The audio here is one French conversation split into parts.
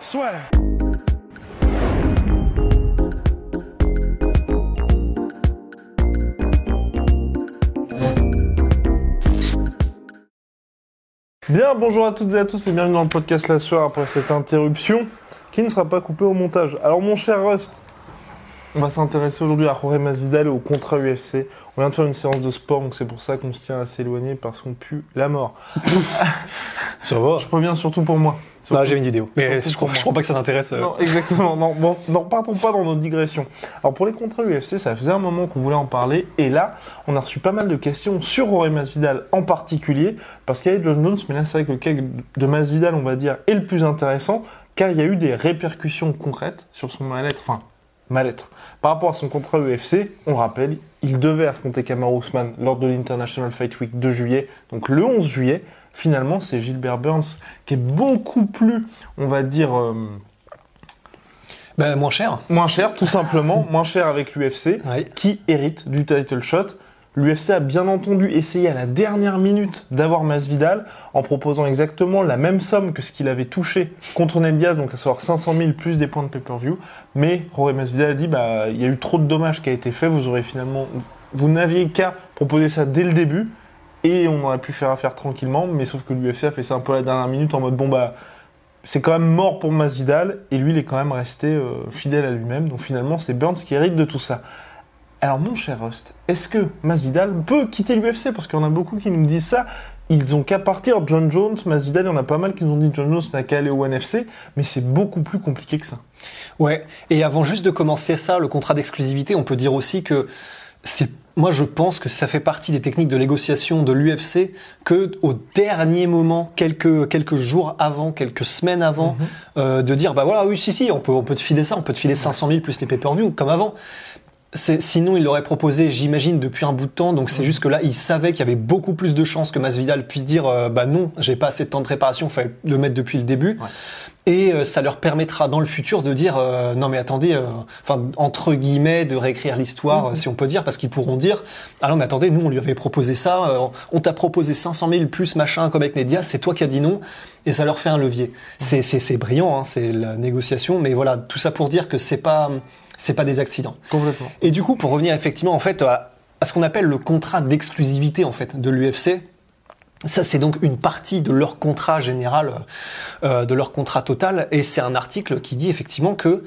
Soit. Bien, bonjour à toutes et à tous et bienvenue dans le podcast La Soir après cette interruption qui ne sera pas coupée au montage. Alors mon cher Rust, on va s'intéresser aujourd'hui à Jorge Masvidal et au contrat UFC. On vient de faire une séance de sport donc c'est pour ça qu'on se tient assez éloigné parce qu'on pue la mort. Ça va? Je reviens surtout pour moi. Là, j'ai une vidéo. Mais je crois, je crois pas que ça t'intéresse. euh. Non, exactement. Non, bon, non, partons pas dans nos digressions. Alors pour les contrats UFC, ça faisait un moment qu'on voulait en parler, et là, on a reçu pas mal de questions sur Rory Masvidal en particulier, parce qu'il y avait John Jones, mais là c'est vrai que le cas de Masvidal, on va dire, est le plus intéressant, car il y a eu des répercussions concrètes sur son mal-être, enfin mal-être. Par rapport à son contrat UFC, on rappelle, il devait affronter Kamaru Usman lors de l'International Fight Week de juillet, donc le 11 juillet. Finalement, c'est Gilbert Burns qui est beaucoup plus, on va dire, euh, Bah, moins cher. moins cher, tout simplement, moins cher avec l'UFC, qui hérite du title shot. L'UFC a bien entendu essayé à la dernière minute d'avoir Masvidal en proposant exactement la même somme que ce qu'il avait touché contre Ned Diaz, donc à savoir 500 000 plus des points de pay-per-view. Mais Jorge Masvidal a dit, bah, il y a eu trop de dommages qui a été fait, vous aurez finalement, vous n'aviez qu'à proposer ça dès le début et on aurait pu faire affaire tranquillement, mais sauf que l'UFC a fait ça un peu à la dernière minute en mode, bon bah, c'est quand même mort pour Masvidal et lui il est quand même resté euh, fidèle à lui-même. Donc finalement c'est Burns qui hérite de tout ça. Alors mon cher Rust, est-ce que Masvidal peut quitter l'UFC Parce qu'il y en a beaucoup qui nous disent ça. Ils ont qu'à partir. John Jones, Masvidal, il y en a pas mal qui nous ont dit John Jones n'a qu'à aller au NFC, mais c'est beaucoup plus compliqué que ça. Ouais. Et avant juste de commencer ça, le contrat d'exclusivité, on peut dire aussi que c'est. Moi, je pense que ça fait partie des techniques de négociation de l'UFC que au dernier moment, quelques quelques jours avant, quelques semaines avant, euh, de dire bah voilà, oui, si si, on peut on peut te filer ça, on peut te filer 500 000 plus les pay-per-view comme avant. Sinon, il l'aurait proposé, j'imagine, depuis un bout de temps. Donc, c'est juste que là, il savait qu'il y avait beaucoup plus de chances que Masvidal puisse dire, euh, bah non, j'ai pas assez de temps de préparation, fallait le mettre depuis le début. Ouais. Et euh, ça leur permettra dans le futur de dire, euh, non mais attendez, euh, enfin entre guillemets, de réécrire l'histoire, euh, si on peut dire, parce qu'ils pourront dire, ah non mais attendez, nous on lui avait proposé ça, euh, on t'a proposé 500 000 plus machin comme avec Nedia, c'est toi qui as dit non, et ça leur fait un levier. C'est c'est c'est brillant, hein, c'est la négociation, mais voilà, tout ça pour dire que c'est pas c'est pas des accidents. Complètement. Et du coup, pour revenir effectivement en fait à, à ce qu'on appelle le contrat d'exclusivité en fait de l'UFC, ça c'est donc une partie de leur contrat général, euh, de leur contrat total, et c'est un article qui dit effectivement que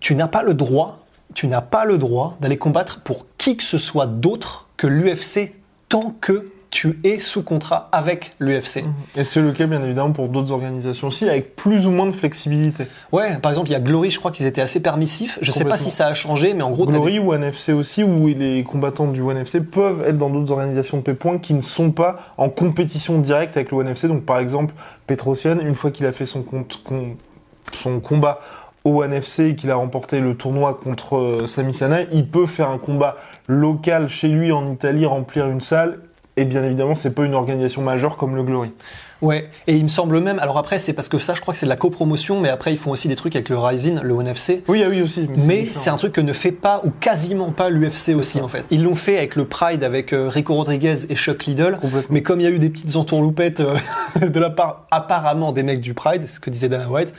tu n'as pas le droit, tu n'as pas le droit d'aller combattre pour qui que ce soit d'autre que l'UFC tant que tu es sous contrat avec l'UFC. Et c'est le cas, bien évidemment, pour d'autres organisations aussi, avec plus ou moins de flexibilité. Ouais, par exemple, il y a Glory, je crois qu'ils étaient assez permissifs. Je sais pas si ça a changé, mais en gros, Glory ou NFC aussi, où les combattants du ONFC peuvent être dans d'autres organisations de P-Point qui ne sont pas en compétition directe avec le ONFC. Donc par exemple, Petrosian, une fois qu'il a fait son, compte, son combat au ONFC et qu'il a remporté le tournoi contre euh, Sami Sana, il peut faire un combat local chez lui en Italie, remplir une salle. Et bien évidemment, c'est pas une organisation majeure comme le Glory. Ouais, et il me semble même, alors après c'est parce que ça je crois que c'est de la copromotion, mais après ils font aussi des trucs avec le Rising, le ONFC. Oui, ah oui aussi. Mais c'est un truc que ne fait pas ou quasiment pas l'UFC aussi en fait. Ils l'ont fait avec le Pride avec euh, Rico Rodriguez et Chuck Liddell. Complètement. Mais comme il y a eu des petites entourloupettes euh, de la part apparemment des mecs du Pride, ce que disait Dana White,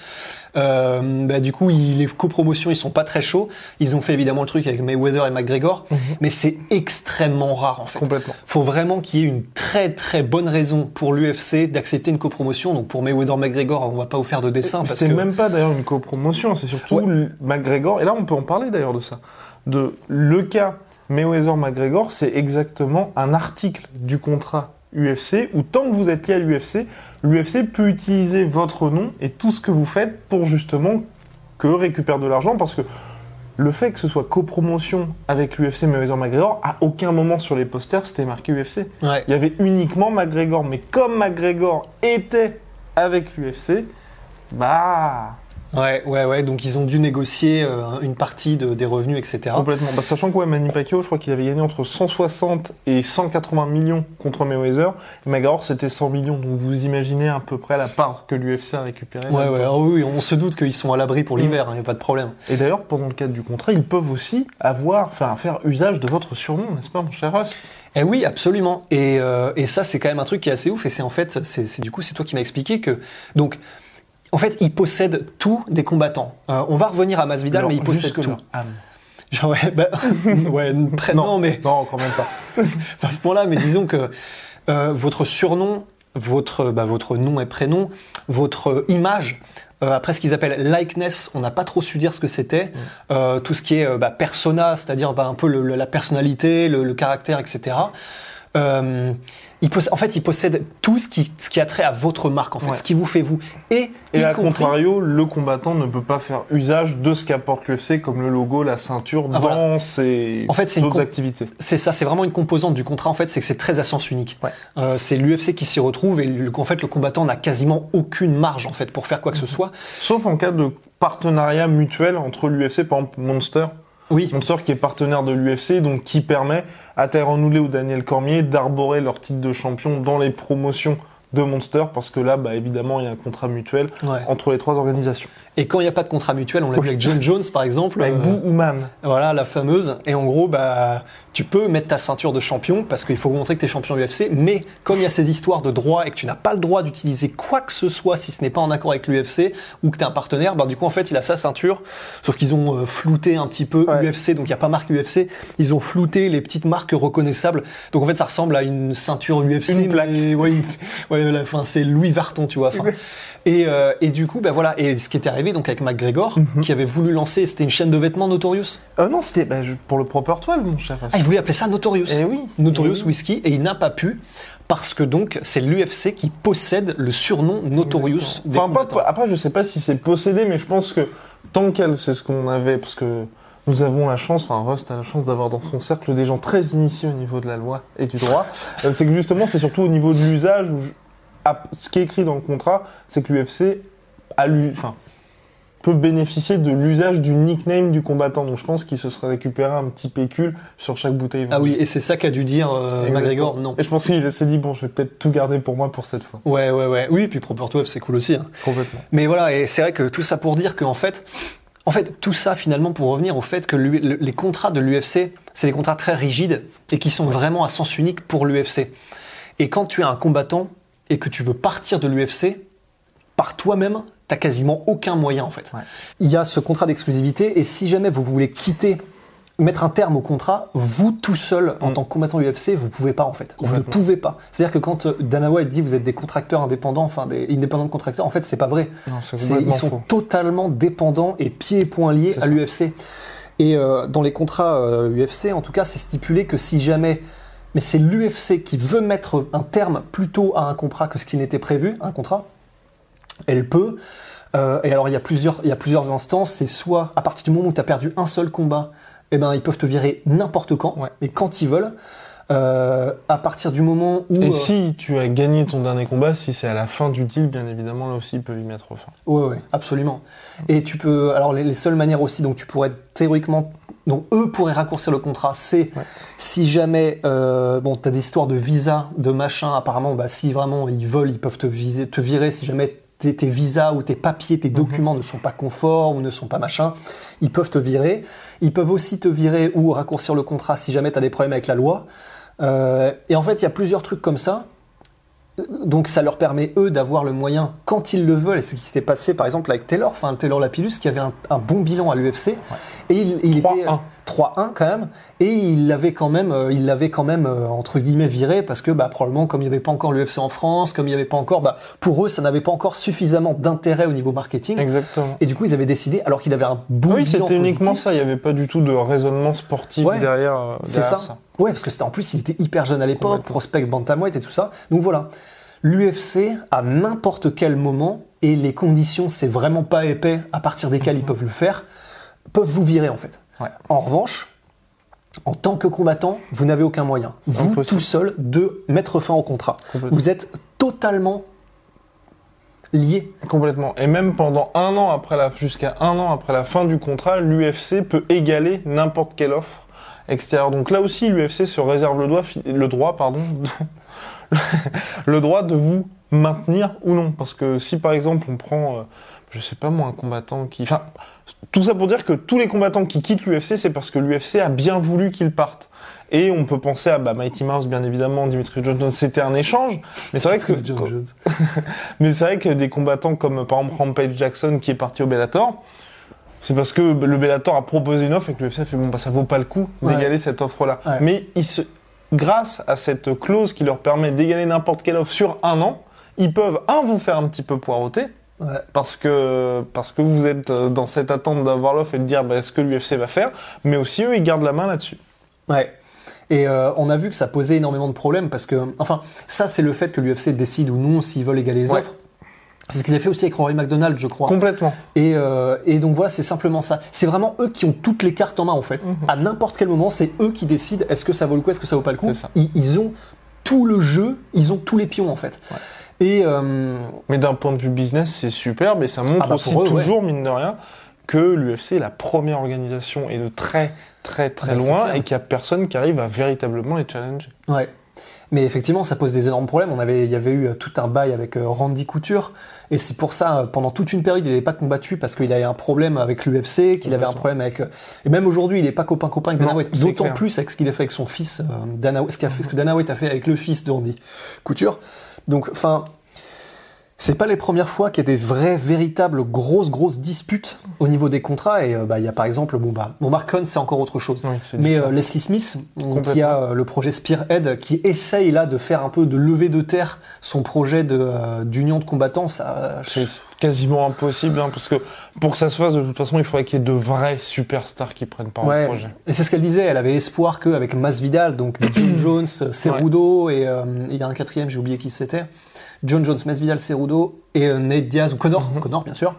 euh, bah, du coup les copromotions ils sont pas très chauds. Ils ont fait évidemment le truc avec Mayweather et McGregor, mais c'est extrêmement rare en fait. Complètement. faut vraiment qu'il y ait une très très bonne raison pour l'UFC d'accepter une copromotion. Donc pour Mayweather McGregor, on va pas vous faire de dessin C'est que même pas d'ailleurs une copromotion, c'est surtout Ouais. McGregor. Et là, on peut en parler d'ailleurs de ça. De le cas Mayweather-McGregor, c'est exactement un article du contrat UFC où tant que vous êtes lié à l'UFC, l'UFC peut utiliser votre nom et tout ce que vous faites pour justement que eux récupèrent de l'argent parce que le fait que ce soit copromotion avec l'UFC Mayweather-McGregor, à aucun moment sur les posters c'était marqué UFC. ouais. Il y avait uniquement McGregor, mais comme McGregor était avec l'UFC, bah Ouais, ouais, ouais. Donc ils ont dû négocier euh, une partie de- des revenus, etc. complètement. Bah, sachant que ouais, Manny Pacquiao, je crois qu'il avait gagné entre 160 et 180 millions contre Mayweather. Et McGregor, c'était 100 millions. Donc vous imaginez à peu près la part que l'UFC a récupérée. Ouais, ouais. ah oui, on se doute qu'ils sont à l'abri pour Mm. l'hiver, il n'y a pas de problème. Et d'ailleurs, pendant le cadre du contrat, ils peuvent aussi avoir, enfin, faire usage de votre surnom, n'est-ce pas, mon cher Ross Eh oui, absolument. Et, euh, et ça, c'est quand même un truc qui est assez ouf. Et c'est en fait, c'est c'est- du coup, c'est toi qui m'as expliqué que donc. En fait, ils possèdent tous des combattants. Euh, on va revenir à Masvidal, Leur- mais ils possèdent jusque tout. Genre, ouais, bah, ouais, près- non, mais Non, quand même pas. à ce point-là, mais disons que euh, votre surnom, votre, bah, votre nom et prénom, votre image, euh, après ce qu'ils appellent likeness, on n'a pas trop su dire ce que c'était. Euh, tout ce qui est bah, persona, c'est-à-dire bah, un peu le- le- la personnalité, le, le caractère, etc. Euh, en fait, ils possèdent tout ce qui, ce qui a trait à votre marque, en fait, Ouais. ce qui vous fait vous. Et, à compris- contrario, le combattant ne peut pas faire usage de ce qu'apporte l'UFC, comme le logo, la ceinture, Ah, dans voilà. ses En fait, c'est une autres activités. C'est ça, c'est vraiment une composante du contrat en fait, c'est que c'est très à sens unique. Ouais. Euh, c'est l'UFC qui s'y retrouve et le- en fait le combattant n'a quasiment aucune marge en fait pour faire quoi Mhm. que ce soit. Sauf en cas de partenariat mutuel entre l'UFC, par exemple Monster, Oui. Monster qui est partenaire de l'UFC, donc qui permet à Tyrone Woodley ou Daniel Cormier d'arborer leur titre de champion dans les promotions de Monster, parce que là, bah, évidemment, il y a un contrat mutuel Ouais. entre les trois organisations. Et quand il n'y a pas de contrat mutuel, on l'a vu avec John Jones par exemple. Avec euh, Boo Human. Voilà, la fameuse. Et en gros, bah, tu peux mettre ta ceinture de champion parce qu'il faut montrer que tu es champion UFC. Mais comme il y a ces histoires de droit et que tu n'as pas le droit d'utiliser quoi que ce soit si ce n'est pas en accord avec l'UFC ou que tu es un partenaire, bah, du coup, en fait, il a sa ceinture. Sauf qu'ils ont euh, flouté un petit peu Ouais. UFC, donc il n'y a pas marque UFC. Ils ont flouté les petites marques reconnaissables. Donc en fait, ça ressemble à une ceinture UFC. Une plaque. mais- ouais, une- ouais, la fin, c'est Louis Varton, tu vois. Et, euh, et du coup, bah voilà. Et ce qui était arrivé donc avec McGregor, Mhm. qui avait voulu lancer, c'était une chaîne de vêtements Notorious. Euh, non, c'était bah, pour le Proper 12, mon cher. Ah, il voulait appeler ça Notorious. Eh oui. Notorious Eh oui. Whisky, et il n'a pas pu parce que donc c'est l'UFC qui possède le surnom Notorious des Enfin, pas- après, je sais pas si c'est possédé, mais je pense que tant qu'elle, c'est ce qu'on avait, parce que nous avons la chance, enfin, Rust a la chance d'avoir dans son cercle des gens très initiés au niveau de la loi et du droit. Euh, c'est que justement, c'est surtout au niveau de l'usage où, ce qui est écrit dans le contrat, c'est que l'UFC a lu, enfin, peut bénéficier de l'usage du nickname du combattant. Donc, je pense qu'il se serait récupéré un petit pécule sur chaque bouteille. Ah oui, et c'est ça qu'a dû dire euh. McGregor, non. Et je pense qu'il s'est dit, bon, je vais peut-être tout garder pour moi pour cette fois. Ouais, ouais, ouais. Oui, puis Proper 12, c'est cool aussi. hein. Complètement. Mais voilà, et c'est vrai que tout ça pour dire qu'en fait, en fait, tout ça finalement pour revenir au fait que le- les contrats de l'UFC, c'est des contrats très rigides et qui sont vraiment à sens unique pour l'UFC. Et quand tu es un combattant et que tu veux partir de l'UFC, par toi-même, t'as quasiment aucun moyen en fait. Ouais. Il y a ce contrat d'exclusivité et si jamais vous voulez quitter, mettre un terme au contrat, vous tout seul en Mm. tant que combattant UFC, vous pouvez pas en fait. Vous ne pouvez pas. C'est-à-dire que quand euh, Dana White dit vous êtes des contracteurs indépendants, enfin des indépendants de contracteurs, en fait c'est pas vrai. Non, ils sont faux. totalement dépendants et pieds et poings liés à l'UFC. Et euh, dans les contrats euh, UFC, en tout cas, c'est stipulé que si jamais, mais c'est l'UFC qui veut mettre un terme plutôt à un contrat que ce qui n'était prévu, un contrat, elle peut. Euh, et alors il y a plusieurs, il y a plusieurs instances. C'est soit à partir du moment où tu as perdu un seul combat, eh ben ils peuvent te virer n'importe quand, Ouais. mais quand ils veulent. Euh, à partir du moment où Et euh, si tu as gagné ton dernier combat, si c'est à la fin du deal, bien évidemment, là aussi, ils peuvent y mettre fin. Ouais, ouais, absolument. Et tu peux, alors les, les seules manières aussi, donc tu pourrais théoriquement, donc eux pourraient raccourcir le contrat, c'est Ouais. si jamais, euh, bon, t'as des histoires de visa, de machin, apparemment, bah si vraiment ils veulent, ils peuvent te, viser, te virer si jamais tes, tes visas ou tes papiers, tes documents ne sont pas conformes ou ne sont pas machin, ils peuvent te virer. Ils peuvent aussi te virer ou raccourcir le contrat si jamais t'as des problèmes avec la loi. Euh, et en fait, il y a plusieurs trucs comme ça. Donc ça leur permet eux d'avoir le moyen quand ils le veulent. Et c'est ce qui s'était passé par exemple avec Taylor, enfin Taylor Lapillus qui avait un, un bon bilan à l'UFC et il, il était 3-1. 3-1 quand même et il l'avait quand même, euh, il l'avait quand même euh, entre guillemets viré parce que bah, probablement comme il n'y avait pas encore l'UFC en France, comme il n'y avait pas encore, bah, pour eux ça n'avait pas encore suffisamment d'intérêt au niveau marketing. Exactement. Et du coup ils avaient décidé alors qu'il avait un bon oui, c'était uniquement ça. Il n'y avait pas du tout de raisonnement sportif Ouais. derrière, euh, C'est derrière ça. Ouais, parce que c'était en plus, il était hyper jeune à l'époque, prospect bantamweight et tout ça. Donc voilà, l'UFC à n'importe quel moment et les conditions, c'est vraiment pas épais à partir desquelles ils peuvent le faire, peuvent vous virer en fait. Ouais. En revanche, en tant que combattant, vous n'avez aucun moyen, vous Impossible. tout seul, de mettre fin au contrat. Vous êtes totalement liés. Complètement. Et même pendant un an après la, jusqu'à un an après la fin du contrat, l'UFC peut égaler n'importe quelle offre extérieure. Donc là aussi, l'UFC se réserve le droit, le droit, pardon, le droit de vous maintenir ou non. Parce que si par exemple on prend, euh, je sais pas moi, un combattant qui, enfin, tout ça pour dire que tous les combattants qui quittent l'UFC, c'est parce que l'UFC a bien voulu qu'ils partent. Et on peut penser à bah, Mighty Mouse, bien évidemment, Dimitri Johnson, c'était un échange. Mais c'est vrai que, mais c'est vrai que des combattants comme par exemple Rampage Jackson qui est parti au Bellator, c'est parce que le Bellator a proposé une offre et que l'UFC a fait bon bah ça vaut pas le coup d'égaler cette offre-là. Mais ils se, grâce à cette clause qui leur permet d'égaler n'importe quelle offre sur un an, ils peuvent un vous faire un petit peu poireauter Ouais. Parce que parce que vous êtes euh, dans cette attente d'avoir l'offre et de dire bah, ce que l'UFC va faire, mais aussi eux ils gardent la main là-dessus. Ouais. Et euh, on a vu que ça posait énormément de problèmes parce que enfin ça c'est le fait que l'UFC décide ou non s'ils veulent égaler les offres. C'est ce qu'ils avaient fait aussi avec Rory McDonald, je crois. Complètement. Et, euh, et donc voilà, c'est simplement ça. C'est vraiment eux qui ont toutes les cartes en main en fait. Mhm. À n'importe quel moment, c'est eux qui décident est-ce que ça vaut le coup, est-ce que ça vaut pas le coup. Ils, ils, ont tout le jeu, ils ont tous les pions en fait. Ouais. Et euh... Mais d'un point de vue business, c'est super, mais ça montre ah bah aussi toujours, mine de rien, que l'UFC est la première organisation et de très très très bah, loin et qu'il n'y a personne qui arrive à véritablement les challenger. Ouais. Mais effectivement, ça pose des énormes problèmes. On avait, il y avait eu tout un bail avec euh, Randy Couture, et c'est pour ça, euh, pendant toute une période, il n'avait pas combattu parce qu'il avait un problème avec l'UFC, qu'il avait un problème avec, euh, et même aujourd'hui, il n'est pas copain copain avec Dana White. D'autant plus avec ce qu'il a fait avec son fils, Dana, ce, a fait, ce que Dana White a fait avec le fils de Randy Couture. Donc, enfin, c'est pas les premières fois qu'il y a des vraies, véritables, grosses, grosses disputes au niveau des contrats. Et euh, bah, il y a par exemple, bon, bah, bon Mark c'est encore autre chose. Mais euh, Leslie Smith, qui a euh, le projet Spearhead, qui essaye là de faire un peu de lever de terre son projet d'union de combattants, ça. C'est quasiment impossible, hein, parce que pour que ça se fasse, de toute façon, il faudrait qu'il y ait de vrais superstars qui prennent part au projet. Et c'est ce qu'elle disait. Elle avait espoir qu'avec Masvidal, donc John Jones, Cerudo et il y a un quatrième, j'ai oublié qui c'était. John Jones, Masvidal, Cerudo et euh, Nate Diaz ou Connor, mhm. Connor bien sûr.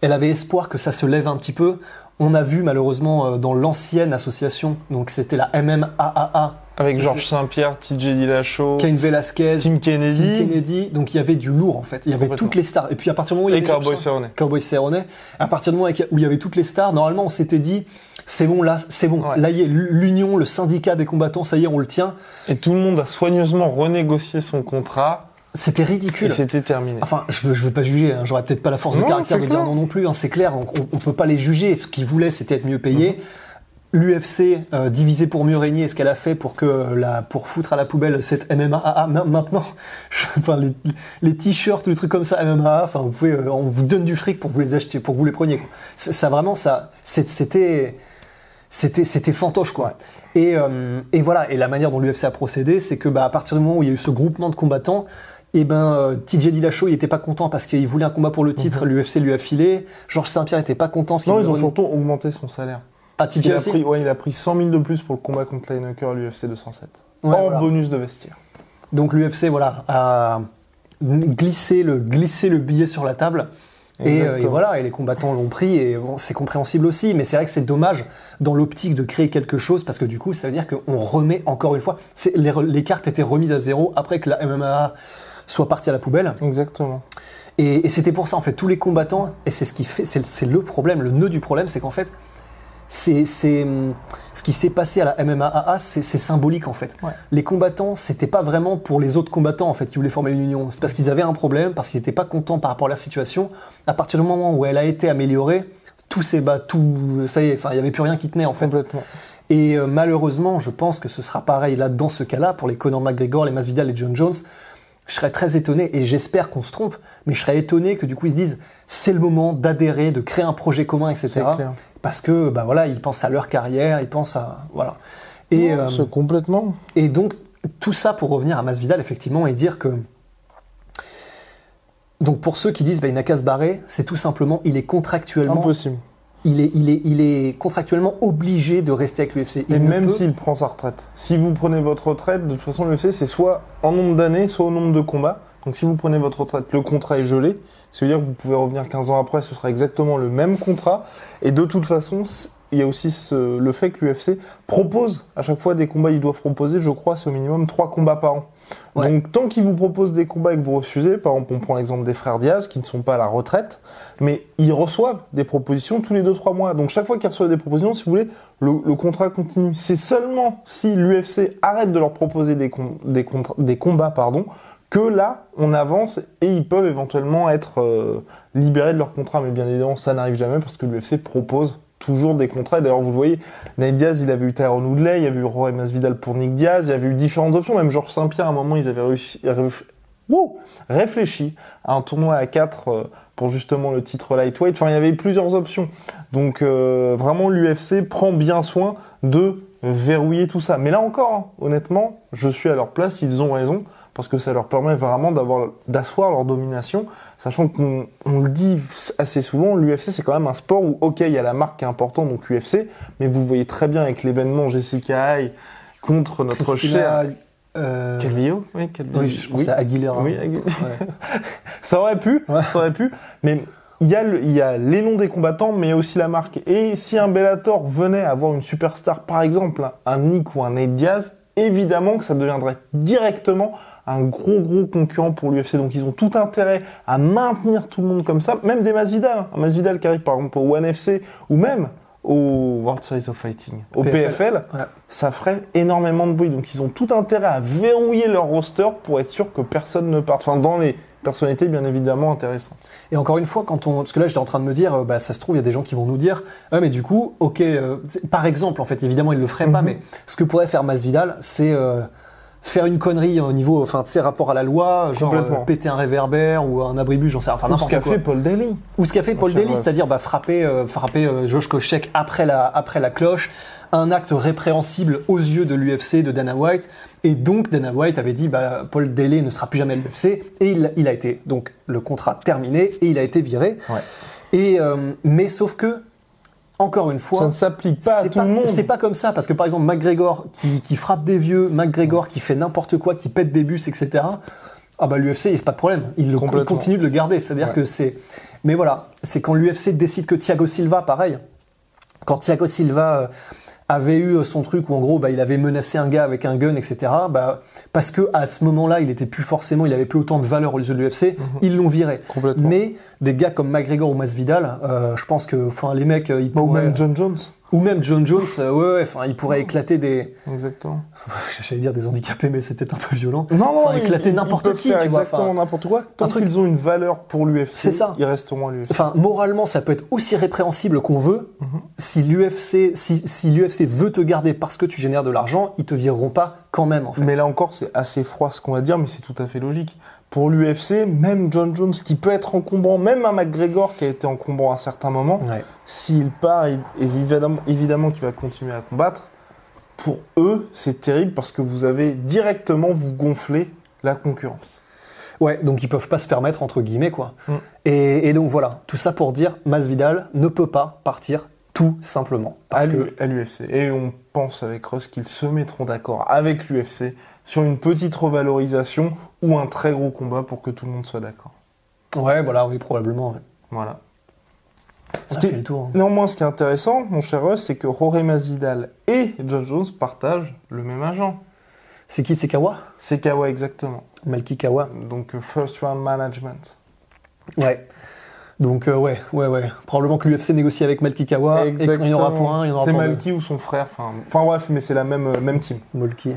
Elle avait espoir que ça se lève un petit peu. On a vu malheureusement euh, dans l'ancienne association, donc c'était la MMAAA. Avec Georges Saint-Pierre, TJ Dillashaw, Cain Velasquez, Tim Kennedy. Tim Kennedy. Donc il y avait du lourd en fait. Il y avait toutes les stars. Et puis à partir du moment où il y avait. Cowboy Cerrone. Cowboy Cerrone. À partir du moment où il y avait toutes les stars, normalement on s'était dit, c'est bon là, c'est bon. Là y est l'union, le syndicat des combattants, ça y est, on le tient. Et tout le monde a soigneusement renégocié son contrat c'était ridicule. Et c'était terminé. Enfin, je veux, je veux pas juger. Hein. J'aurais peut-être pas la force de caractère de dire non non plus. Hein, c'est clair. Donc on, on, peut pas les juger. Ce qu'ils voulaient, c'était être mieux payé. Mhm. L'UFC euh, divisé pour mieux régner, ce qu'elle a fait pour que la pour foutre à la poubelle cette MMA maintenant, enfin les, les t-shirts, les trucs comme ça MMA, enfin vous pouvez, euh, on vous donne du fric pour vous les acheter, pour vous les preniez. Ça vraiment ça, c'était c'était c'était fantoche quoi. Et, euh, et voilà. Et la manière dont l'UFC a procédé, c'est que bah, à partir du moment où il y a eu ce groupement de combattants, et eh ben euh, TJ Dillashaw il était pas content parce qu'il voulait un combat pour le titre, mhm. l'UFC lui a filé. Georges Saint-Pierre était pas content. non, ils ont surtout augmenté son salaire. Ah, TJ il a pris, ouais, il a pris 100 000 de plus pour le combat contre Lineker à l'UFC 207. Ouais, en bonus de vestiaire. Donc l'UFC voilà a glissé le glissé le billet sur la table. Et, euh, et, voilà, et les combattants l'ont pris, et bon, c'est compréhensible aussi, mais c'est vrai que c'est dommage dans l'optique de créer quelque chose, parce que du coup, ça veut dire qu'on remet encore une fois, les, les, cartes étaient remises à zéro après que la MMA soit partie à la poubelle. Exactement. Et, et c'était pour ça, en fait, tous les combattants, et c'est ce qui fait, c'est le problème, le nœud du problème, c'est qu'en fait, c'est ce qui s'est passé à la MMAA, c'est symbolique en fait. Les combattants, c'était pas vraiment pour les autres combattants en fait qui voulaient former une union. C'est parce qu'ils avaient un problème, parce qu'ils n'étaient pas contents par rapport à la situation. À partir du moment où elle a été améliorée, tout s'est bas, tout, ça y est, enfin, il y avait plus rien qui tenait en fait. Complètement. Et euh, malheureusement, je pense que ce sera pareil là dans ce cas-là pour les Conor McGregor, les Masvidal et John Jones je serais très étonné, et j'espère qu'on se trompe, mais je serais étonné que du coup ils se disent c'est le moment d'adhérer, de créer un projet commun, etc. Parce que bah voilà, ils pensent à leur carrière, ils pensent à voilà. Et euh, complètement. Et donc tout ça pour revenir à Masvidal effectivement et dire que donc pour ceux qui disent bah, il n'a qu'à se barrer, c'est tout simplement il est contractuellement impossible il est, il, est, il est contractuellement obligé de rester avec l'UFC. Et même s'il prend sa retraite. Si vous prenez votre retraite, de toute façon, l'UFC, c'est soit en nombre d'années, soit au nombre de combats. Donc si vous prenez votre retraite, le contrat est gelé. Ça veut dire que vous pouvez revenir 15 ans après, ce sera exactement le même contrat. Et de toute façon, il y a aussi ce- le fait que l'UFC propose à chaque fois des combats. Ils doivent proposer, je crois, c'est au minimum trois combats par an. Ouais. Donc tant qu'ils vous proposent des combats et que vous refusez, par exemple, on prend l'exemple des frères Diaz qui ne sont pas à la retraite, mais ils reçoivent des propositions tous les 2-3 mois. Donc chaque fois qu'ils reçoivent des propositions, si vous voulez, le, le contrat continue. C'est seulement si l'UFC arrête de leur proposer des, com- des, contra- des combats, pardon, que là, on avance et ils peuvent éventuellement être euh, libérés de leur contrat. Mais bien évidemment, ça n'arrive jamais parce que l'UFC propose toujours des contrats. D'ailleurs, vous le voyez, Nate Diaz, il avait eu Tyron Woodley, il y avait eu Roy Masvidal pour Nick Diaz, il y avait eu différentes options. Même Georges Saint-Pierre, à un moment, ils avaient réussi, wow, réfléchi à un tournoi à 4 pour justement le titre lightweight. Enfin, il y avait plusieurs options. Donc, euh, vraiment, l'UFC prend bien soin de verrouiller tout ça. Mais là encore, hein, honnêtement, je suis à leur place, ils ont raison parce que ça leur permet vraiment d'avoir d'asseoir leur domination, sachant qu'on on le dit assez souvent, l'UFC c'est quand même un sport où ok il y a la marque qui est importante donc l'UFC, mais vous voyez très bien avec l'événement Jessica Hay contre notre Christina, cher euh, Calvillo, oui, Calvillo. oui, je pensais à Aguilera. Oui, Agu- Ouais. ça aurait pu, Ouais. ça aurait pu, mais il y, a le- il y a les noms des combattants, mais il y a aussi la marque. Et si un Bellator venait avoir une superstar, par exemple un- un Nick ou un Nate Diaz, évidemment que ça deviendrait directement un gros gros concurrent pour l'UFC. Donc ils ont tout intérêt à maintenir tout le monde comme ça, même des Masvidal. hein. Un Masvidal qui arrive par exemple au ONE FC ou même au World Series of Fighting, au PFL. PFL, Ouais. ça ferait énormément de bruit. Donc ils ont tout intérêt à verrouiller leur roster pour être sûr que personne ne parte. Enfin, dans les personnalités bien évidemment intéressantes. Et encore une fois, quand on, parce que là, j'étais en train de me dire, euh, bah, ça se trouve, il y a des gens qui vont nous dire, ah, mais du coup, ok, euh, par exemple, en fait, évidemment, ils le feraient pas, Mhm. mais ce que pourrait faire Masvidal, c'est euh, faire une connerie au niveau, enfin, tu sais, rapport à la loi, genre euh, péter un réverbère ou un abribus, j'en sais, enfin Ou ce n'importe qu'a quoi. fait Paul Daly. Ou ce qu'a fait Paul Daly, c'est-à-dire bah, frapper, euh, frapper euh, Josh Koscheck après la, après la cloche, un acte répréhensible aux yeux de l'UFC, de Dana White, et donc Dana White avait dit bah, Paul Daly ne sera plus jamais à l'UFC, et il, il a été donc le contrat terminé et il a été viré. Ouais. Et euh, mais sauf que encore une fois, Ça ne s'applique pas à c'est tout le monde. C'est pas comme ça, parce que par exemple, McGregor qui, qui frappe des vieux, McGregor qui fait n'importe quoi, qui pète des bus, etc. Ah bah l'UFC, c'est pas de problème. Il, le, il continue de le garder. C'est-à-dire Ouais. que c'est. Mais voilà, c'est quand l'UFC décide que Thiago Silva, pareil. Quand Thiago Silva euh, avait eu son truc où en gros, bah, il avait menacé un gars avec un gun, etc. Bah, parce que à ce moment-là, il était plus forcément, il avait plus autant de valeur aux yeux de l'UFC. Ils l'ont viré. Mhm. Complètement. Mais des gars comme McGregor ou Masvidal, euh, je pense que, enfin, les mecs, euh, ils Bah, ou pourraient- même John Jones. Ou même John Jones, euh, ouais, ouais, enfin, il pourrait éclater des, Exactement. j'allais dire des handicapés, mais c'était un peu violent. Non, non, Enfin, éclater n'importe qui, faire tu vois, exactement n'importe quoi. Tant un truc- qu'ils ont une valeur pour l'UFC, C'est ça. ils resteront à l'UFC. Enfin, moralement, ça peut être aussi répréhensible qu'on veut. Mhm. Si l'UFC, si, si l'UFC veut te garder parce que tu génères de l'argent, ils te vireront pas quand même, en fait. Mais là encore, c'est assez froid ce qu'on va dire, mais c'est tout à fait logique. Pour l'UFC, même John Jones qui peut être encombrant, même un McGregor qui a été encombrant à certains moments, Ouais. s'il part, évidemment, évidemment qu'il va continuer à combattre, pour eux, c'est terrible parce que vous avez directement, vous gonflé la concurrence. Ouais, donc ils peuvent pas se permettre, entre guillemets, quoi. Mm. Et, et donc voilà, tout ça pour dire, Masvidal ne peut pas partir tout simplement. à Parce l'UFC. Et on pense avec Russ qu'ils se mettront d'accord avec l'UFC sur une petite revalorisation ou un très gros combat pour que tout le monde soit d'accord. ouais, voilà, oui, probablement. ouais. Voilà. On Ce a qui fait est- le tour. hein. Néanmoins, ce qui est intéressant, mon cher Russ, c'est que Jorge Masvidal et John Jones partagent le même agent. C'est qui, c'est Kawa? C'est Kawa exactement. Malki Kawa. Donc euh, First Round Management. Ouais. Donc euh, ouais, ouais, ouais. Probablement que l'UFC négocie avec Malki Kawa et qu'il y en aura pour un, il y en aura C'est pour. Malky ou son frère. Enfin, enfin bref, mais c'est la même, euh, même team. Malki.